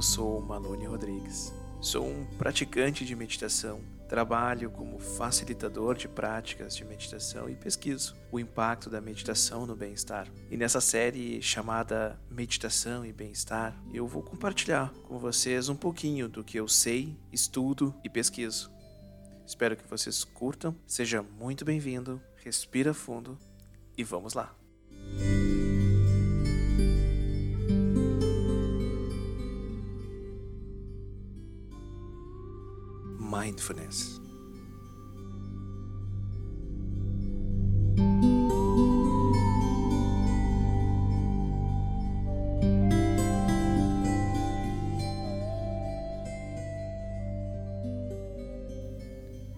eu sou Malone Rodrigues. Sou um praticante de meditação. Trabalho como facilitador de práticas de meditação e pesquiso o impacto da meditação no bem-estar. E nessa série chamada Meditação e Bem-Estar, eu vou compartilhar com vocês um pouquinho do que eu sei, estudo e pesquiso. Espero que vocês curtam. Seja muito bem-vindo. Respira fundo e vamos lá. Mindfulness.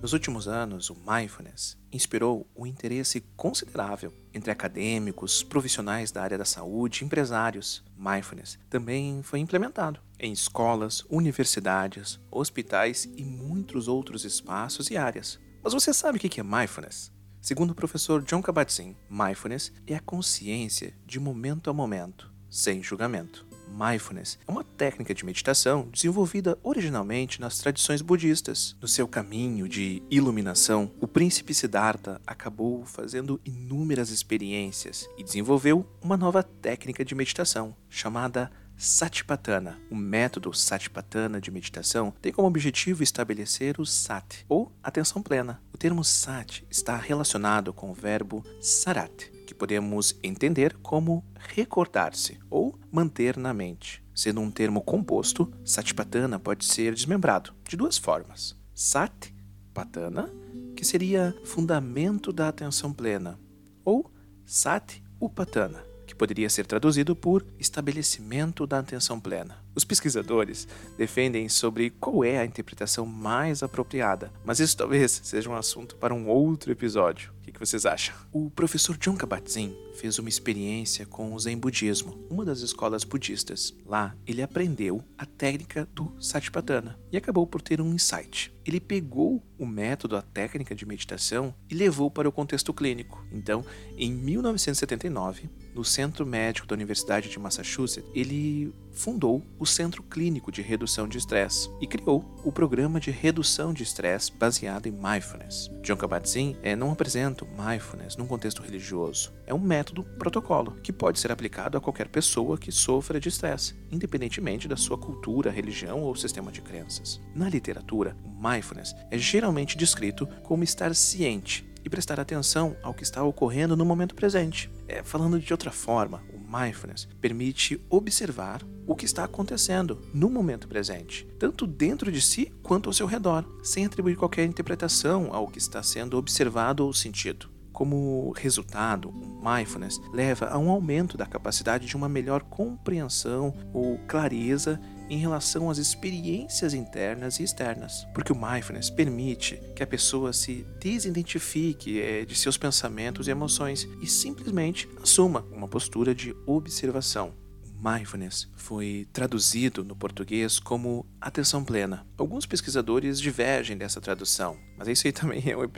Nos últimos anos, o mindfulness inspirou um interesse considerável entre acadêmicos, profissionais da área da saúde, empresários. Mindfulness também foi implementado em escolas, universidades, hospitais e muitos outros espaços e áreas. Mas você sabe o que é mindfulness? Segundo o professor John Kabat-Zinn, mindfulness é a consciência de momento a momento, sem julgamento. Mindfulness é uma técnica de meditação desenvolvida originalmente nas tradições budistas. No seu caminho de iluminação, o príncipe Siddhartha acabou fazendo inúmeras experiências e desenvolveu uma nova técnica de meditação chamada Satipatthana. O método Satipatthana de meditação tem como objetivo estabelecer o sati, ou atenção plena. O termo sati está relacionado com o verbo sarat, que podemos entender como recordar-se ou manter na mente. Sendo um termo composto, Satipatthana pode ser desmembrado de duas formas. Sat, patana, que seria fundamento da atenção plena, ou Sat Upatana, que poderia ser traduzido por estabelecimento da atenção plena. Os pesquisadores defendem sobre qual é a interpretação mais apropriada, mas isso talvez seja um assunto para um outro episódio. O que vocês acham? O professor John Kabat-Zinn fez uma experiência com o Zen Budismo, uma das escolas budistas. Lá, ele aprendeu a técnica do Satipatthana e acabou por ter um insight. Ele pegou o método, a técnica de meditação e levou para o contexto clínico. Então, em 1979, no Centro Médico da Universidade de Massachusetts, ele fundou o Centro Clínico de Redução de Estresse e criou o Programa de Redução de Estresse baseado em Mindfulness. John Kabat-Zinn é, não apresenta Mindfulness num contexto religioso. É um método protocolo que pode ser aplicado a qualquer pessoa que sofra de estresse, independentemente da sua cultura, religião ou sistema de crenças. Na literatura, o Mindfulness é geralmente descrito como estar ciente e prestar atenção ao que está ocorrendo no momento presente. É, falando de outra forma, mindfulness permite observar o que está acontecendo no momento presente, tanto dentro de si quanto ao seu redor, sem atribuir qualquer interpretação ao que está sendo observado ou sentido. Como resultado, o mindfulness leva a um aumento da capacidade de uma melhor compreensão ou clareza em relação às experiências internas e externas, porque o mindfulness permite que a pessoa se desidentifique é, de seus pensamentos e emoções e simplesmente assuma uma postura de observação. Mindfulness foi traduzido no português como atenção plena. Alguns pesquisadores divergem dessa tradução, mas isso aí também é um,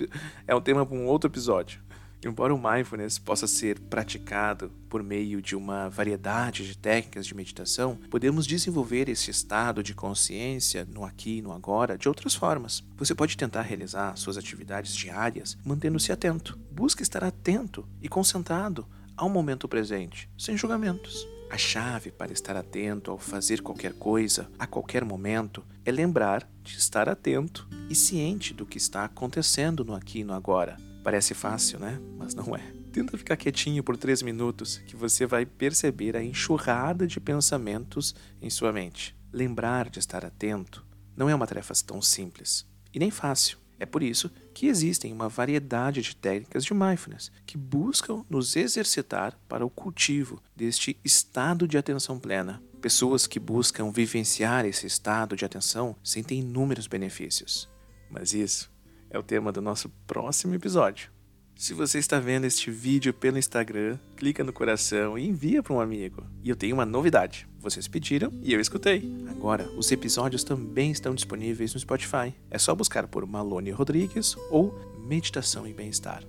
é um tema para um outro episódio. Embora o mindfulness possa ser praticado por meio de uma variedade de técnicas de meditação, podemos desenvolver esse estado de consciência no aqui e no agora de outras formas. Você pode tentar realizar suas atividades diárias mantendo-se atento. Busque estar atento e concentrado ao momento presente, sem julgamentos. A chave para estar atento ao fazer qualquer coisa, a qualquer momento, é lembrar de estar atento e ciente do que está acontecendo no aqui e no agora. Parece fácil, né? Mas não é. Tenta ficar quietinho por três minutos que você vai perceber a enxurrada de pensamentos em sua mente. Lembrar de estar atento não é uma tarefa tão simples e nem fácil. É por isso que existem uma variedade de técnicas de mindfulness que buscam nos exercitar para o cultivo deste estado de atenção plena. Pessoas que buscam vivenciar esse estado de atenção sentem inúmeros benefícios. Mas isso é o tema do nosso próximo episódio. Se você está vendo este vídeo pelo Instagram, clica no coração e envia para um amigo. E eu tenho uma novidade. Vocês pediram e eu escutei. Agora, os episódios também estão disponíveis no Spotify. É só buscar por Malone Rodrigues ou Meditação e Bem-Estar.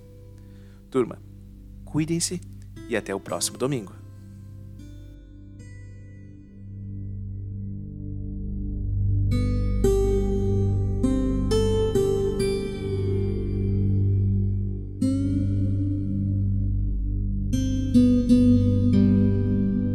Turma, cuidem-se e até o próximo domingo.